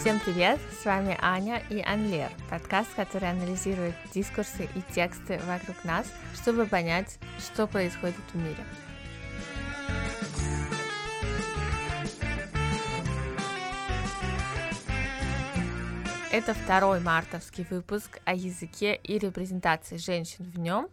Всем привет! С вами Аня и Анлер, подкаст, который анализирует дискурсы и тексты вокруг нас, чтобы понять, что происходит в мире. Это второй мартовский выпуск о языке и репрезентации женщин в нем,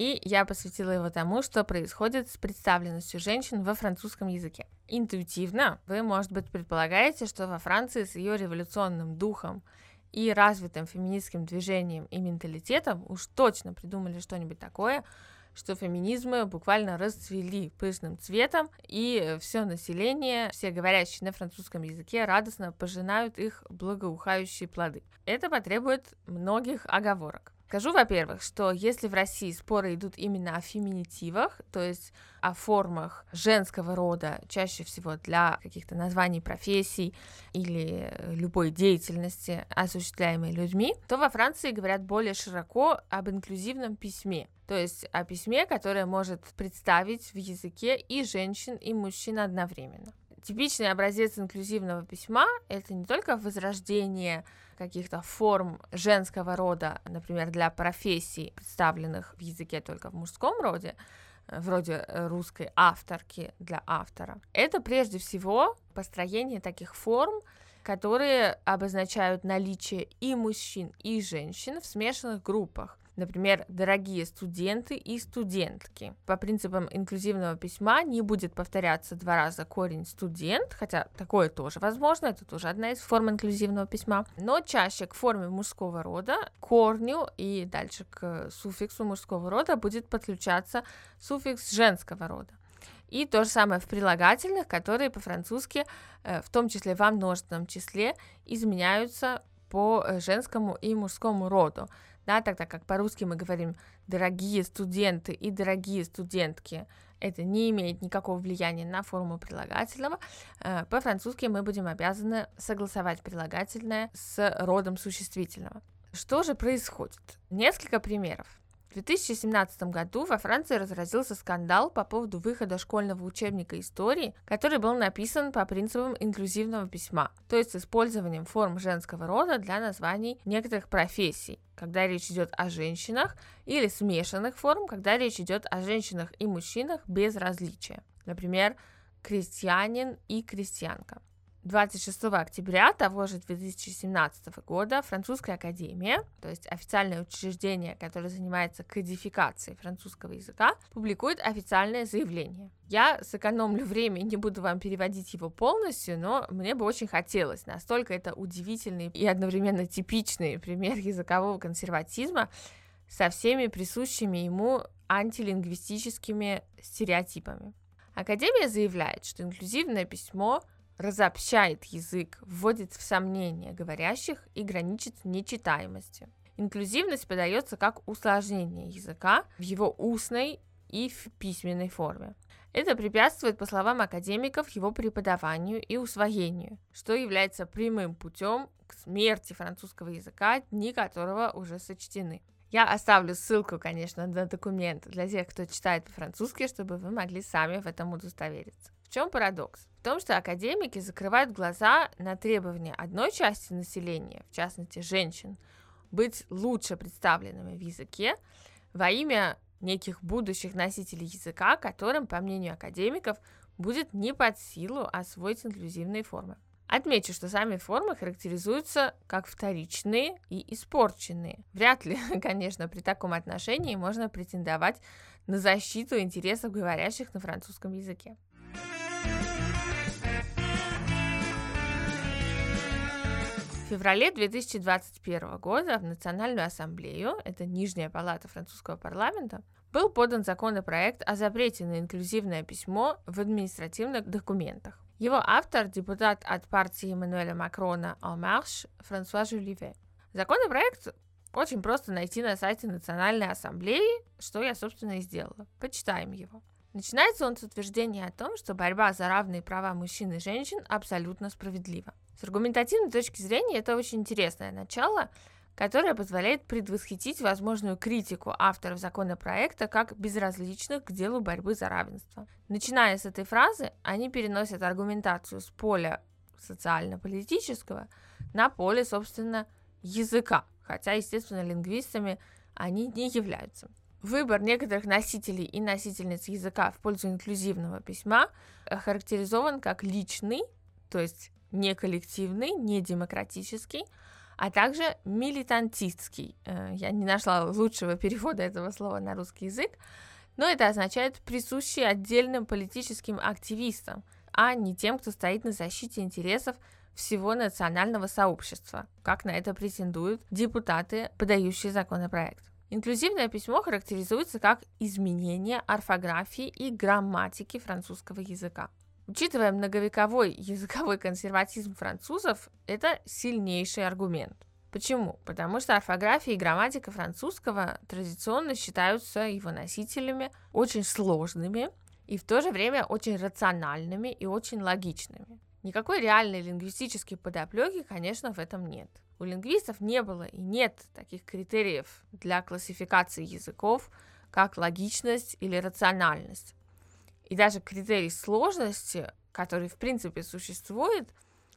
и я посвятила его тому, что происходит с представленностью женщин во французском языке. Интуитивно вы, может быть, предполагаете, что во Франции с ее революционным духом и развитым феминистским движением и менталитетом уж точно придумали что-нибудь такое, что феминизмы буквально расцвели пышным цветом, и все население, все говорящие на французском языке, радостно пожинают их благоухающие плоды. Это потребует многих оговорок. Скажу, во-первых, что если в России споры идут именно о феминитивах, то есть о формах женского рода, чаще всего для каких-то названий профессий или любой деятельности, осуществляемой людьми, то во Франции говорят более широко об инклюзивном письме, то есть о письме, которое может представить в языке и женщин, и мужчин одновременно. Типичный образец инклюзивного письма — это не только возрождение каких-то форм женского рода, например, для профессий, представленных в языке только в мужском роде, э, вроде э, русской авторки для автора. Это прежде всего построение таких форм, которые обозначают наличие и мужчин, и женщин в смешанных группах, Например, дорогие студенты и студентки. По принципам инклюзивного письма не будет повторяться два раза корень студент, хотя такое тоже возможно, это тоже одна из форм инклюзивного письма, но чаще к форме мужского рода, корню и дальше к суффиксу мужского рода будет подключаться суффикс женского рода. И то же самое в прилагательных, которые по-французски, э, в том числе во множественном числе, изменяются по э, женскому и мужскому роду да, тогда как по-русски мы говорим «дорогие студенты» и «дорогие студентки», это не имеет никакого влияния на форму прилагательного. Э, по-французски мы будем обязаны согласовать прилагательное с родом существительного. Что же происходит? Несколько примеров. В 2017 году во Франции разразился скандал по поводу выхода школьного учебника истории, который был написан по принципам инклюзивного письма, то есть с использованием форм женского рода для названий некоторых профессий, когда речь идет о женщинах, или смешанных форм, когда речь идет о женщинах и мужчинах без различия. Например, крестьянин и крестьянка. 26 октября того же 2017 года Французская академия, то есть официальное учреждение, которое занимается кодификацией французского языка, публикует официальное заявление. Я сэкономлю время и не буду вам переводить его полностью, но мне бы очень хотелось. Настолько это удивительный и одновременно типичный пример языкового консерватизма со всеми присущими ему антилингвистическими стереотипами. Академия заявляет, что инклюзивное письмо – разобщает язык, вводит в сомнение говорящих и граничит с нечитаемостью. Инклюзивность подается как усложнение языка в его устной и в письменной форме. Это препятствует, по словам академиков, его преподаванию и усвоению, что является прямым путем к смерти французского языка, дни которого уже сочтены. Я оставлю ссылку, конечно, на документ для тех, кто читает по-французски, чтобы вы могли сами в этом удостовериться. В чем парадокс? В том, что академики закрывают глаза на требования одной части населения, в частности женщин, быть лучше представленными в языке во имя неких будущих носителей языка, которым, по мнению академиков, будет не под силу освоить инклюзивные формы. Отмечу, что сами формы характеризуются как вторичные и испорченные. Вряд ли, конечно, при таком отношении можно претендовать на защиту интересов говорящих на французском языке. Феврале 2021 года в Национальную ассамблею, это нижняя палата французского парламента, был подан законопроект о запрете на инклюзивное письмо в административных документах. Его автор – депутат от партии Эммануэля Макрона «En Marche» Франсуа Жюливе. Законопроект очень просто найти на сайте Национальной ассамблеи, что я, собственно, и сделала. Почитаем его. Начинается он с утверждения о том, что борьба за равные права мужчин и женщин абсолютно справедлива. С аргументативной точки зрения это очень интересное начало, которое позволяет предвосхитить возможную критику авторов законопроекта как безразличных к делу борьбы за равенство. Начиная с этой фразы, они переносят аргументацию с поля социально-политического на поле, собственно, языка, хотя, естественно, лингвистами они не являются. Выбор некоторых носителей и носительниц языка в пользу инклюзивного письма характеризован как личный, то есть не коллективный, не демократический, а также милитантистский. Э, я не нашла лучшего перевода этого слова на русский язык, но это означает присущий отдельным политическим активистам, а не тем, кто стоит на защите интересов всего национального сообщества, как на это претендуют депутаты, подающие законопроект. Инклюзивное письмо характеризуется как изменение орфографии и грамматики французского языка. Учитывая многовековой языковой консерватизм французов, это сильнейший аргумент. Почему? Потому что орфография и грамматика французского традиционно считаются его носителями очень сложными и в то же время очень рациональными и очень логичными. Никакой реальной лингвистической подоплеки, конечно, в этом нет. У лингвистов не было и нет таких критериев для классификации языков, как логичность или рациональность. И даже критерий сложности, который в принципе существует,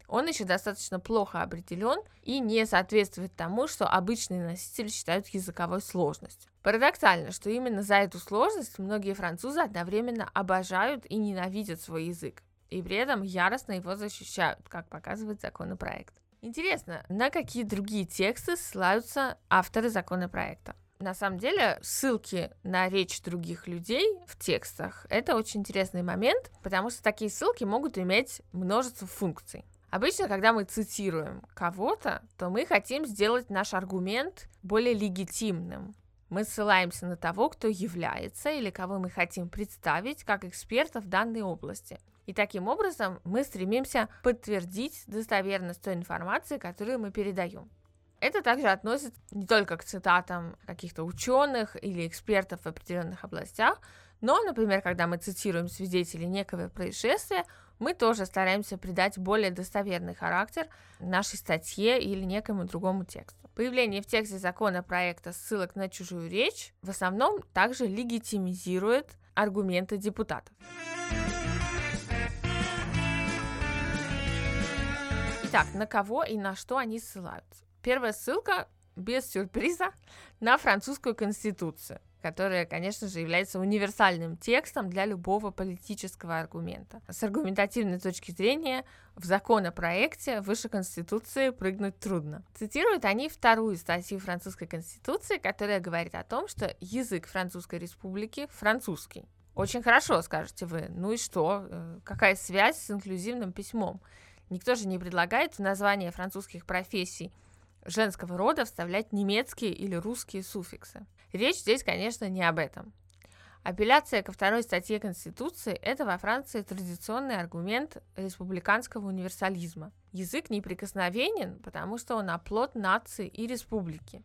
он еще достаточно плохо определен и не соответствует тому, что обычные носители считают языковой сложностью. Парадоксально, что именно за эту сложность многие французы одновременно обожают и ненавидят свой язык, и при этом яростно его защищают, как показывает законопроект. Интересно, на какие другие тексты ссылаются авторы законопроекта? На самом деле, ссылки на речь других людей в текстах — это очень интересный момент, потому что такие ссылки могут иметь множество функций. Обычно, когда мы цитируем кого-то, то мы хотим сделать наш аргумент более легитимным. Мы ссылаемся на того, кто является или кого мы хотим представить как эксперта в данной области. И таким образом мы стремимся подтвердить достоверность той информации, которую мы передаем. Это также относится не только к цитатам каких-то ученых или экспертов в определенных областях, но, например, когда мы цитируем свидетелей некого происшествия, мы тоже стараемся придать более достоверный характер нашей статье или некому другому тексту. Появление в тексте законопроекта ссылок на чужую речь в основном также легитимизирует аргументы депутатов. Итак, на кого и на что они ссылаются? Первая ссылка, без сюрприза, на французскую конституцию, которая, конечно же, является универсальным текстом для любого политического аргумента. С аргументативной точки зрения, в законопроекте выше Конституции прыгнуть трудно. Цитируют они вторую статью французской Конституции, которая говорит о том, что язык Французской Республики французский. Очень хорошо, скажете вы. Ну и что? Э, какая связь с инклюзивным письмом? Никто же не предлагает в название французских профессий женского рода вставлять немецкие или русские суффиксы. Речь здесь, конечно, не об этом. Апелляция ко второй статье Конституции – это во Франции традиционный аргумент республиканского универсализма. Язык неприкосновенен, потому что он оплот нации и республики.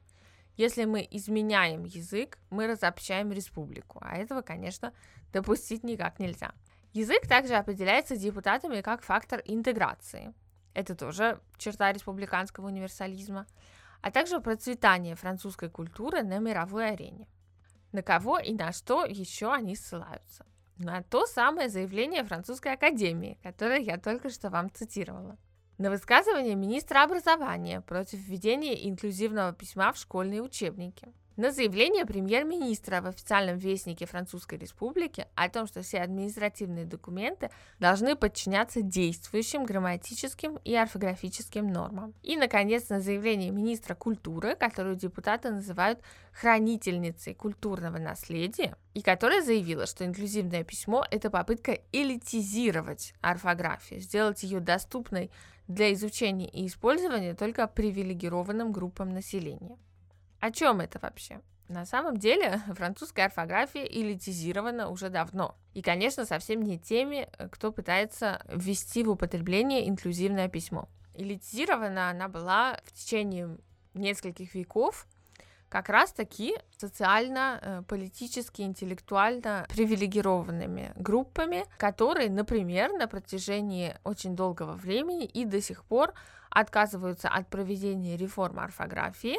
Если мы изменяем язык, мы разобщаем республику, а этого, конечно, допустить никак нельзя. Язык также определяется депутатами как фактор интеграции. Это тоже черта республиканского универсализма, а также процветание французской культуры на мировой арене. На кого и на что еще они ссылаются? На то самое заявление Французской академии, которое я только что вам цитировала. На высказывание министра образования против введения инклюзивного письма в школьные учебники – на заявление премьер-министра в официальном вестнике Французской Республики о том, что все административные документы должны подчиняться действующим грамматическим и орфографическим нормам. И, наконец, на заявление министра культуры, которую депутаты называют хранительницей культурного наследия, и которая заявила, что инклюзивное письмо – это попытка элитизировать орфографию, сделать ее доступной для изучения и использования только привилегированным группам населения. О чем это вообще? На самом деле французская орфография элитизирована уже давно. И, конечно, совсем не теми, э, кто пытается ввести в употребление инклюзивное письмо. Элитизирована она была в течение нескольких веков как раз-таки социально, э, политически, интеллектуально привилегированными группами, которые, например, на протяжении очень долгого времени и до сих пор отказываются от проведения реформы орфографии,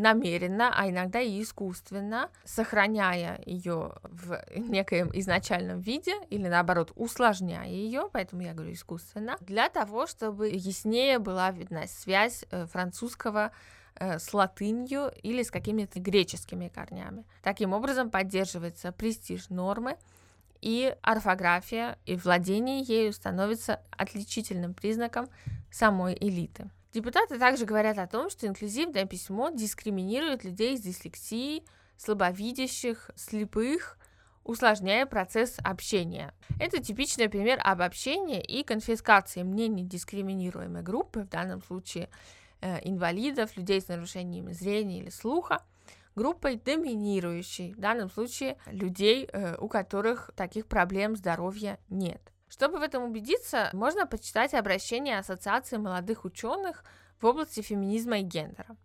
намеренно, а иногда и искусственно, сохраняя ее в некоем изначальном виде или наоборот усложняя ее, поэтому я говорю искусственно, для того, чтобы яснее была видна связь э, французского э, с латынью или с какими-то греческими корнями. Таким образом поддерживается престиж нормы, и орфография и владение ею становится отличительным признаком самой элиты. Депутаты также говорят о том, что инклюзивное письмо дискриминирует людей с дислексией, слабовидящих, слепых, усложняя процесс общения. Это типичный пример обобщения и конфискации мнений дискриминируемой группы, в данном случае э, инвалидов, людей с нарушениями зрения или слуха, группой доминирующей, в данном случае людей, э, у которых таких проблем здоровья нет. Чтобы в этом убедиться, можно почитать обращение Ассоциации молодых ученых в области феминизма и гендера.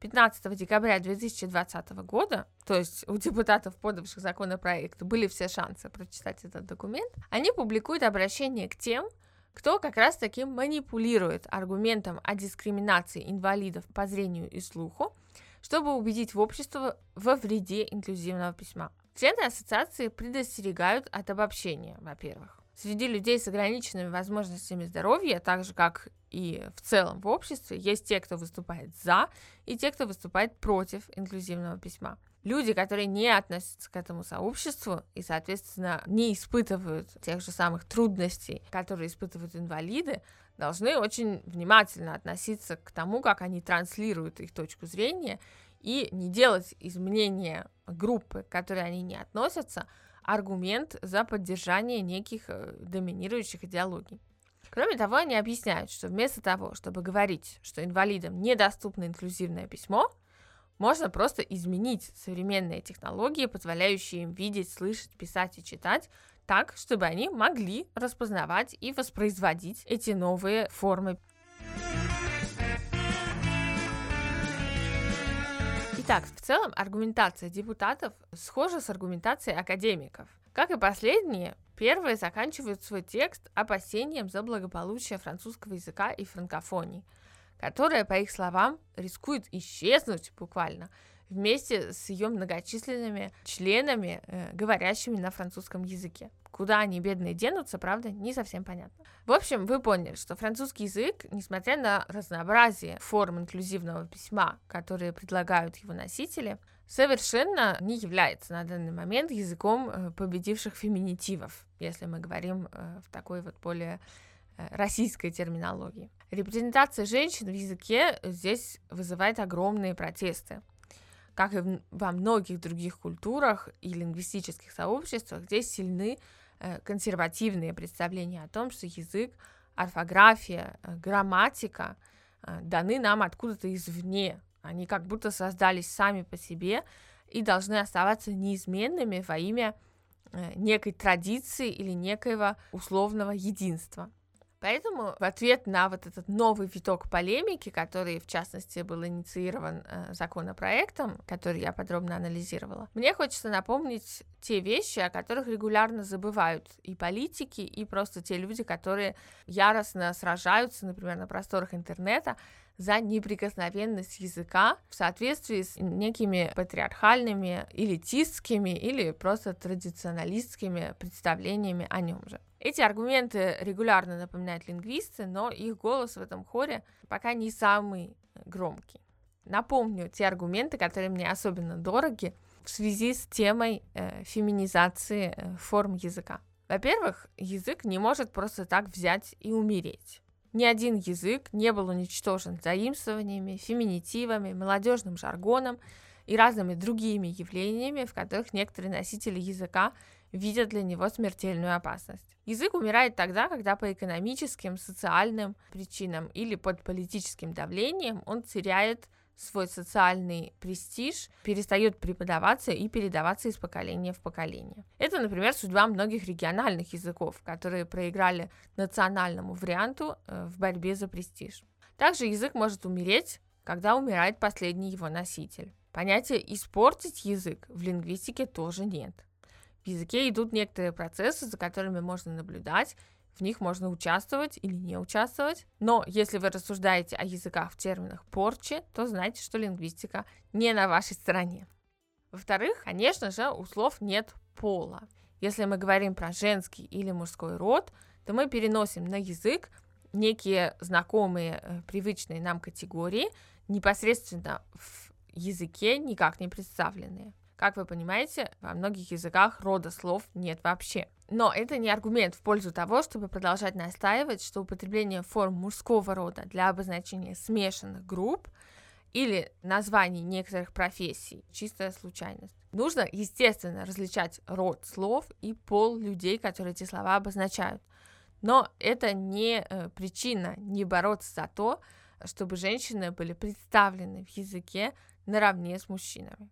15 декабря 2020 года, то есть у депутатов, подавших законопроект, были все шансы прочитать этот документ, они публикуют обращение к тем, кто как раз таки манипулирует аргументом о дискриминации инвалидов по зрению и слуху, чтобы убедить в общество во вреде инклюзивного письма. Члены ассоциации предостерегают от обобщения, во-первых. Среди людей с ограниченными возможностями здоровья, так же как и в целом в обществе, есть те, кто выступает за, и те, кто выступает против инклюзивного письма. Люди, которые не относятся к этому сообществу и, соответственно, не испытывают тех же самых трудностей, которые испытывают инвалиды, должны очень внимательно относиться к тому, как они транслируют их точку зрения, и не делать из группы, к которой они не относятся, аргумент за поддержание неких э, доминирующих идеологий. Кроме того, они объясняют, что вместо того, чтобы говорить, что инвалидам недоступно инклюзивное письмо, можно просто изменить современные технологии, позволяющие им видеть, слышать, писать и читать, так, чтобы они могли распознавать и воспроизводить эти новые формы. Итак, в целом аргументация депутатов схожа с аргументацией академиков. Как и последние, первые заканчивают свой текст опасением за благополучие французского языка и франкофонии, которая, по их словам, рискует исчезнуть буквально вместе с ее многочисленными членами, э, говорящими на французском языке. Куда они, бедные, денутся, правда, не совсем понятно. В общем, вы поняли, что французский язык, несмотря на разнообразие форм инклюзивного письма, которые предлагают его носители, совершенно не является на данный момент языком э, победивших феминитивов, если мы говорим э, в такой вот более э, российской терминологии. Репрезентация женщин в языке здесь вызывает огромные протесты как и во многих других культурах и лингвистических сообществах, здесь сильны Э, консервативные представления о том, что язык, орфография, э, грамматика э, даны нам откуда-то извне. Они как будто создались сами по себе и должны оставаться неизменными во имя некой традиции или некоего условного единства. Поэтому в ответ на вот этот новый виток полемики, который, в частности, был инициирован э, законопроектом, который я подробно анализировала, мне хочется напомнить те вещи, о которых регулярно забывают и политики, и просто те люди, которые яростно сражаются, например, на просторах интернета за неприкосновенность языка в соответствии с некими патриархальными, элитистскими или просто традиционалистскими представлениями о нем же. Эти аргументы регулярно напоминают лингвисты, но их голос в этом хоре пока не самый громкий. Напомню те аргументы, которые мне особенно дороги в связи с темой э, феминизации э, форм языка. Во-первых, язык не может просто так взять и умереть. Ни один язык не был уничтожен заимствованиями, феминитивами, молодежным жаргоном и разными другими явлениями, в которых некоторые носители языка видят для него смертельную опасность. Язык умирает тогда, когда по экономическим, социальным причинам или под политическим давлением он теряет свой социальный престиж, перестает преподаваться и передаваться из поколения в поколение. Это, например, судьба многих региональных языков, которые проиграли национальному варианту э, в борьбе за престиж. Также язык может умереть, когда умирает последний его носитель. Понятия «испортить язык» в лингвистике тоже нет. В языке идут некоторые процессы, за которыми можно наблюдать, в них можно участвовать или не участвовать. Но если вы рассуждаете о языках в терминах порчи, то знайте, что лингвистика не на вашей стороне. Во-вторых, конечно же, у слов нет пола. Если мы говорим про женский или мужской род, то мы переносим на язык некие знакомые, э, привычные нам категории, непосредственно в языке никак не представленные. Как вы понимаете, во многих языках рода слов нет вообще. Но это не аргумент в пользу того, чтобы продолжать настаивать, что употребление форм мужского рода для обозначения смешанных групп или названий некоторых профессий – чистая случайность. Нужно, естественно, различать род слов и пол людей, которые эти слова обозначают. Но это не э, причина не бороться за то, чтобы женщины были представлены в языке наравне с мужчинами.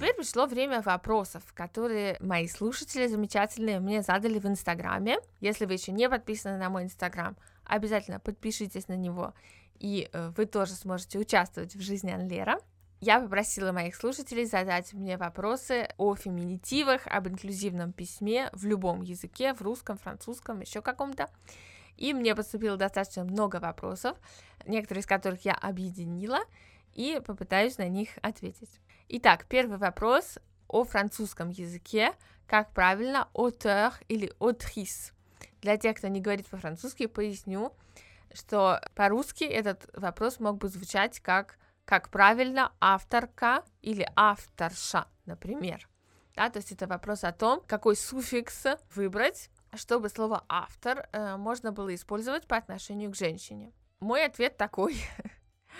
Теперь пришло время вопросов, которые мои слушатели замечательные мне задали в Инстаграме. Если вы еще не подписаны на мой Инстаграм, обязательно подпишитесь на него, и э, вы тоже сможете участвовать в жизни Анлера. Я попросила моих слушателей задать мне вопросы о феминитивах, об инклюзивном письме в любом языке, в русском, французском, еще каком-то. И мне поступило достаточно много вопросов, некоторые из которых я объединила, и попытаюсь на них ответить. Итак, первый вопрос о французском языке. Как правильно auteur или autrice? Для тех, кто не говорит по-французски, поясню, что по-русски этот вопрос мог бы звучать как как правильно авторка или авторша, например. Да, то есть это вопрос о том, какой суффикс выбрать, чтобы слово автор э, можно было использовать по отношению к женщине. Мой ответ такой.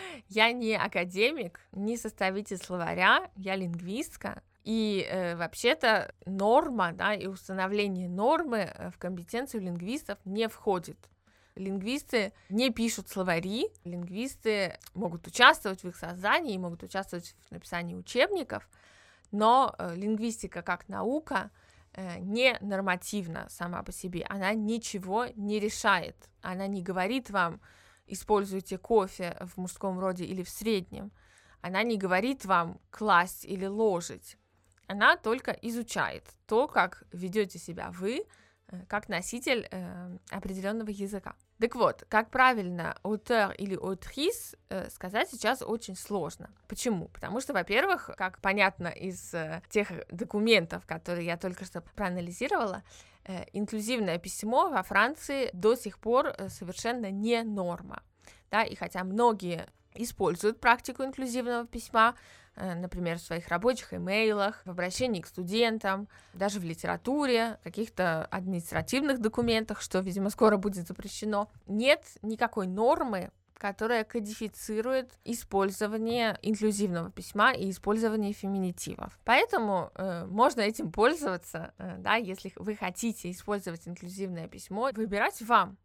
Я не академик, не составитель словаря, я лингвистка. И э, вообще-то норма, да, и установление нормы э, в компетенцию лингвистов не входит. Лингвисты не пишут словари, лингвисты могут участвовать в их создании, могут участвовать в написании учебников, но э, лингвистика как наука э, не нормативна сама по себе, она ничего не решает, она не говорит вам, используете кофе в мужском роде или в среднем, она не говорит вам класть или ложить. Она только изучает то, как ведете себя вы, э, как носитель э, определенного языка. Так вот, как правильно auteur или autrice э, сказать сейчас очень сложно. Почему? Потому что, во-первых, как понятно из э, тех документов, которые я только что проанализировала, Э, инклюзивное письмо во Франции до сих пор э, совершенно не норма. Да, и хотя многие используют практику инклюзивного письма, э, например, в своих рабочих имейлах, в обращении к студентам, даже в литературе, каких-то административных документах, что, видимо, скоро будет запрещено. Нет никакой нормы которая кодифицирует использование инклюзивного письма и использование феминитивов. Поэтому э, можно этим пользоваться, э, да, если вы хотите использовать инклюзивное письмо, выбирать вам.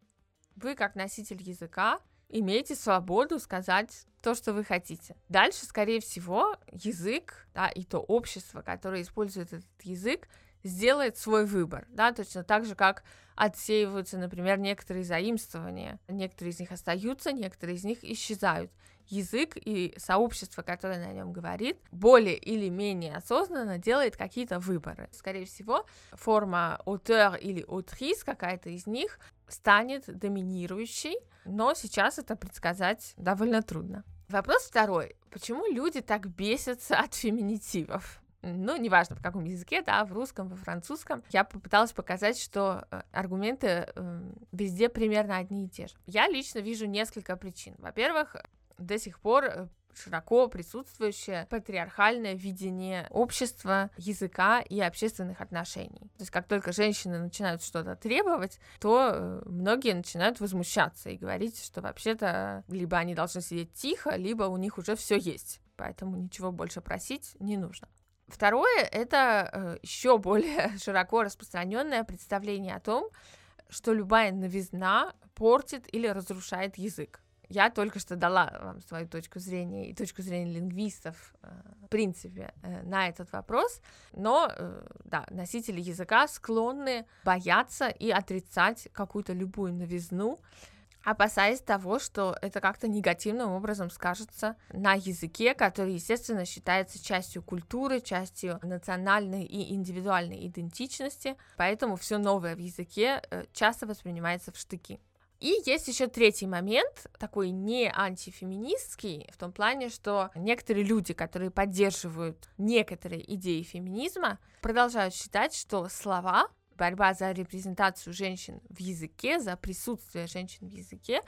Вы как носитель языка имеете свободу сказать то, что вы хотите. Дальше, скорее всего, язык, да, и то общество, которое использует этот язык, сделает свой выбор, да, точно так же, как отсеиваются, например, некоторые заимствования. Некоторые из них остаются, некоторые из них исчезают. Язык и сообщество, которое на нем говорит, более или менее осознанно делает какие-то выборы. Скорее всего, форма auteur или autrice, какая-то из них, станет доминирующей, но сейчас это предсказать довольно трудно. Вопрос второй. Почему люди так бесятся от феминитивов? ну, неважно в каком языке, да, в русском, во французском, я попыталась показать, что э, аргументы э, везде примерно одни и те же. Я лично вижу несколько причин. Во-первых, до сих пор э, широко присутствующее патриархальное видение общества, языка и общественных отношений. То есть как только женщины начинают что-то требовать, то многие начинают возмущаться и говорить, что вообще-то либо они должны сидеть тихо, либо у них уже все есть. Поэтому ничего больше просить не нужно. Второе — это э, еще более широко распространенное представление о том, что любая новизна портит или разрушает язык. Я только что дала вам свою точку зрения и точку зрения лингвистов, э, в принципе, э, на этот вопрос, но, да, носители языка склонны бояться и отрицать какую-то любую новизну, опасаясь того, что это как-то негативным образом скажется на языке, который, естественно, считается частью культуры, частью национальной и индивидуальной идентичности, поэтому все новое в языке э, часто воспринимается в штыки. И есть еще третий момент, такой не антифеминистский, в том плане, что некоторые люди, которые поддерживают некоторые идеи феминизма, продолжают считать, что слова борьба за репрезентацию женщин в языке, за присутствие женщин в языке,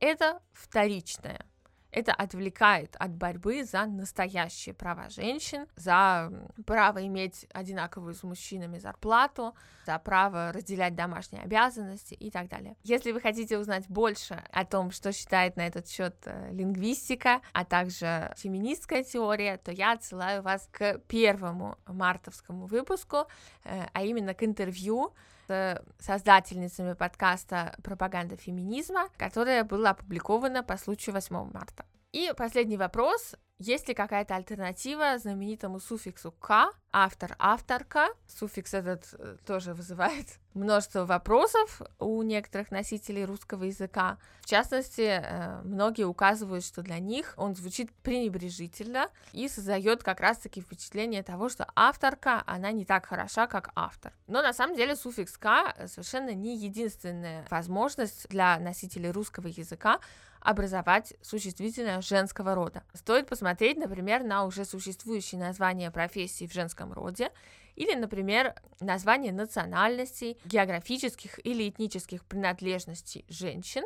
это вторичное. Это отвлекает от борьбы за настоящие права женщин, за право иметь одинаковую с мужчинами зарплату, за право разделять домашние обязанности и так далее. Если вы хотите узнать больше о том, что считает на этот счет э, лингвистика, а также феминистская теория, то я отсылаю вас к первому мартовскому выпуску, э, а именно к интервью с создательницами подкаста «Пропаганда феминизма», которое было опубликовано по случаю 8 марта. И последний вопрос. Есть ли какая-то альтернатива знаменитому суффиксу «к», автор, авторка? Суффикс этот э, тоже вызывает множество вопросов у некоторых носителей русского языка. В частности, э, многие указывают, что для них он звучит пренебрежительно и создает как раз-таки впечатление того, что авторка, она не так хороша, как автор. Но на самом деле суффикс «к» совершенно не единственная возможность для носителей русского языка образовать существительное женского рода. Стоит посмотреть, например, на уже существующие названия профессий в женском роде, или, например, название национальностей, географических или этнических принадлежностей женщин,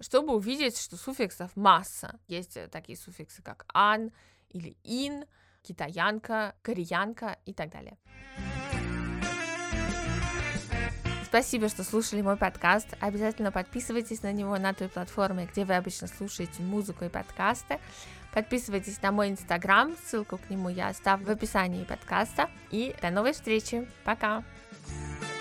чтобы увидеть, что суффиксов масса. Есть такие суффиксы, как «ан» или «ин», китаянка, кореянка и так далее. Спасибо, что слушали мой подкаст. Обязательно подписывайтесь на него на той платформе, где вы обычно слушаете музыку и подкасты. Подписывайтесь на мой инстаграм, ссылку к нему я оставлю в описании подкаста. И до новой встречи. Пока! thank you